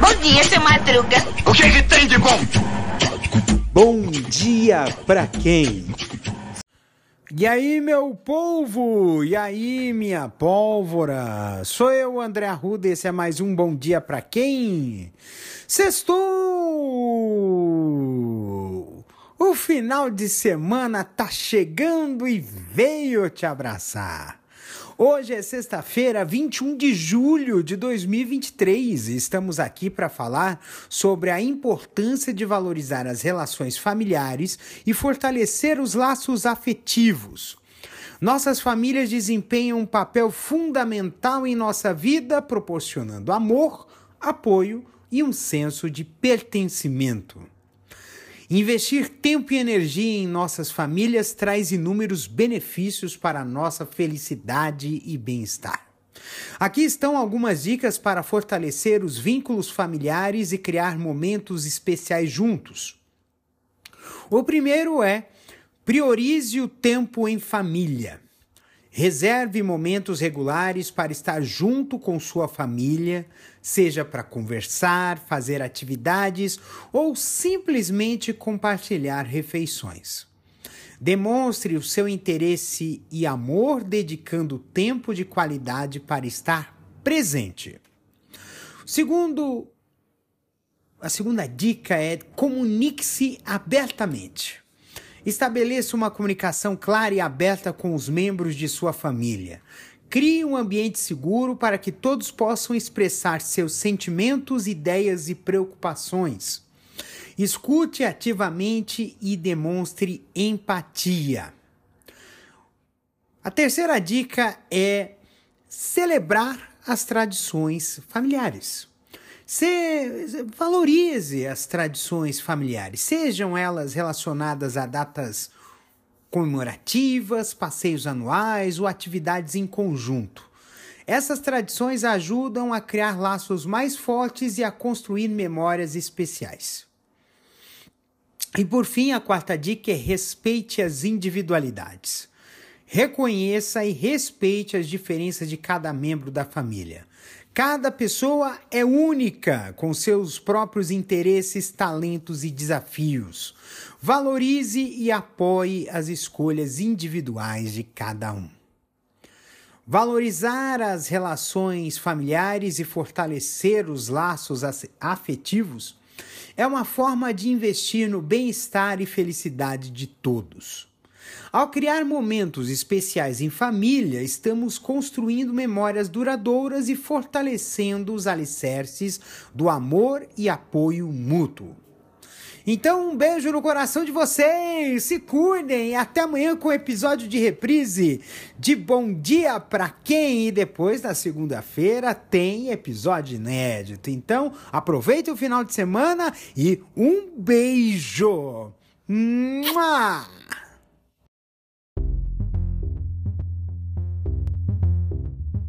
Bom dia, seu Madruga. O que, que tem de bom? Bom dia pra quem? E aí, meu polvo? E aí, minha pólvora? Sou eu, André Arruda, esse é mais um Bom Dia Pra Quem? Sextou! O final de semana tá chegando e veio te abraçar. Hoje é sexta-feira, 21 de julho de 2023 e estamos aqui para falar sobre a importância de valorizar as relações familiares e fortalecer os laços afetivos. Nossas famílias desempenham um papel fundamental em nossa vida, proporcionando amor, apoio e um senso de pertencimento. Investir tempo e energia em nossas famílias traz inúmeros benefícios para a nossa felicidade e bem-estar. Aqui estão algumas dicas para fortalecer os vínculos familiares e criar momentos especiais juntos. O primeiro é priorize o tempo em família. Reserve momentos regulares para estar junto com sua família, seja para conversar, fazer atividades ou simplesmente compartilhar refeições. Demonstre o seu interesse e amor dedicando tempo de qualidade para estar presente. Segundo, a segunda dica é comunique-se abertamente. Estabeleça uma comunicação clara e aberta com os membros de sua família. Crie um ambiente seguro para que todos possam expressar seus sentimentos, ideias e preocupações. Escute ativamente e demonstre empatia. A terceira dica é celebrar as tradições familiares. Se, valorize as tradições familiares, sejam elas relacionadas a datas comemorativas, passeios anuais ou atividades em conjunto. Essas tradições ajudam a criar laços mais fortes e a construir memórias especiais. E por fim, a quarta dica é respeite as individualidades. Reconheça e respeite as diferenças de cada membro da família. Cada pessoa é única, com seus próprios interesses, talentos e desafios. Valorize e apoie as escolhas individuais de cada um. Valorizar as relações familiares e fortalecer os laços afetivos é uma forma de investir no bem-estar e felicidade de todos. Ao criar momentos especiais em família, estamos construindo memórias duradouras e fortalecendo os alicerces do amor e apoio mútuo. Então, um beijo no coração de vocês, se cuidem, até amanhã com o episódio de reprise de Bom Dia pra Quem? E depois, na segunda-feira, tem episódio inédito. Então, aproveite o final de semana e um beijo! Mua!